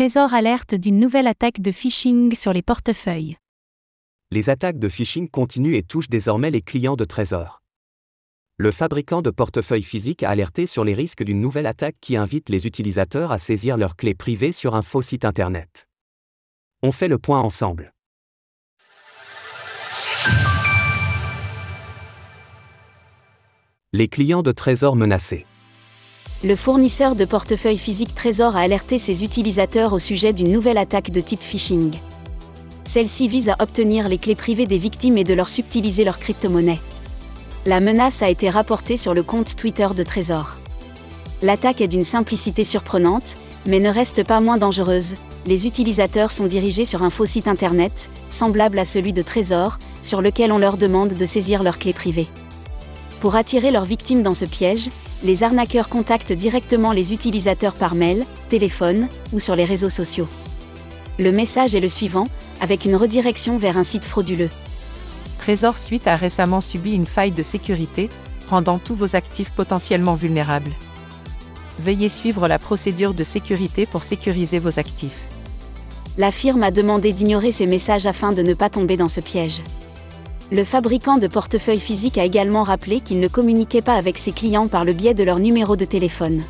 Trésor alerte d'une nouvelle attaque de phishing sur les portefeuilles. Les attaques de phishing continuent et touchent désormais les clients de Trésor. Le fabricant de portefeuilles physiques a alerté sur les risques d'une nouvelle attaque qui invite les utilisateurs à saisir leurs clés privées sur un faux site Internet. On fait le point ensemble. Les clients de Trésor menacés. Le fournisseur de portefeuille physique Trésor a alerté ses utilisateurs au sujet d'une nouvelle attaque de type phishing. Celle-ci vise à obtenir les clés privées des victimes et de leur subtiliser leur crypto-monnaie. La menace a été rapportée sur le compte Twitter de Trésor. L'attaque est d'une simplicité surprenante, mais ne reste pas moins dangereuse. Les utilisateurs sont dirigés sur un faux site internet, semblable à celui de Trésor, sur lequel on leur demande de saisir leurs clés privées. Pour attirer leurs victimes dans ce piège, les arnaqueurs contactent directement les utilisateurs par mail, téléphone ou sur les réseaux sociaux. Le message est le suivant, avec une redirection vers un site frauduleux. Trésor Suite a récemment subi une faille de sécurité, rendant tous vos actifs potentiellement vulnérables. Veuillez suivre la procédure de sécurité pour sécuriser vos actifs. La firme a demandé d'ignorer ces messages afin de ne pas tomber dans ce piège. Le fabricant de portefeuilles physiques a également rappelé qu'il ne communiquait pas avec ses clients par le biais de leur numéro de téléphone.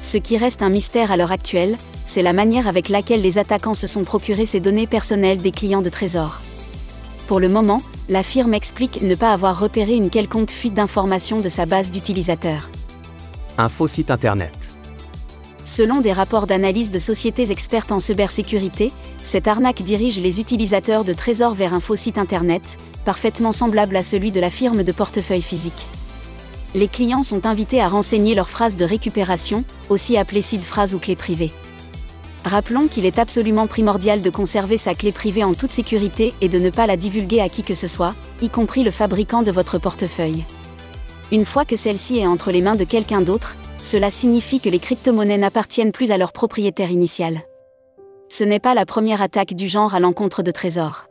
Ce qui reste un mystère à l'heure actuelle, c'est la manière avec laquelle les attaquants se sont procurés ces données personnelles des clients de Trésor. Pour le moment, la firme explique ne pas avoir repéré une quelconque fuite d'informations de sa base d'utilisateurs. Un faux site internet. Selon des rapports d'analyse de sociétés expertes en cybersécurité, cette arnaque dirige les utilisateurs de Trésor vers un faux site internet, parfaitement semblable à celui de la firme de portefeuille physique. Les clients sont invités à renseigner leur phrase de récupération, aussi appelée seed phrase ou clé privée. Rappelons qu'il est absolument primordial de conserver sa clé privée en toute sécurité et de ne pas la divulguer à qui que ce soit, y compris le fabricant de votre portefeuille. Une fois que celle-ci est entre les mains de quelqu'un d'autre, cela signifie que les crypto-monnaies n'appartiennent plus à leur propriétaire initial. Ce n'est pas la première attaque du genre à l'encontre de Trésor.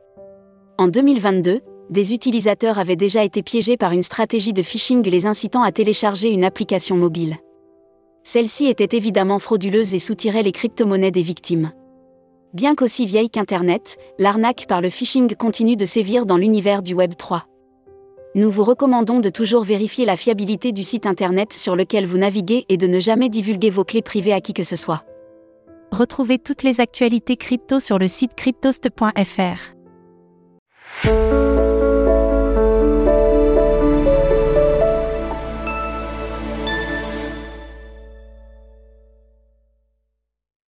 En 2022, des utilisateurs avaient déjà été piégés par une stratégie de phishing les incitant à télécharger une application mobile. Celle-ci était évidemment frauduleuse et soutirait les crypto-monnaies des victimes. Bien qu'aussi vieille qu'Internet, l'arnaque par le phishing continue de sévir dans l'univers du Web 3 nous vous recommandons de toujours vérifier la fiabilité du site internet sur lequel vous naviguez et de ne jamais divulguer vos clés privées à qui que ce soit. Retrouvez toutes les actualités crypto sur le site cryptost.fr.